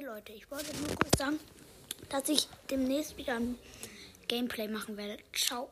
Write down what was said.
Hi Leute, ich wollte nur kurz sagen, dass ich demnächst wieder ein Gameplay machen werde. Ciao.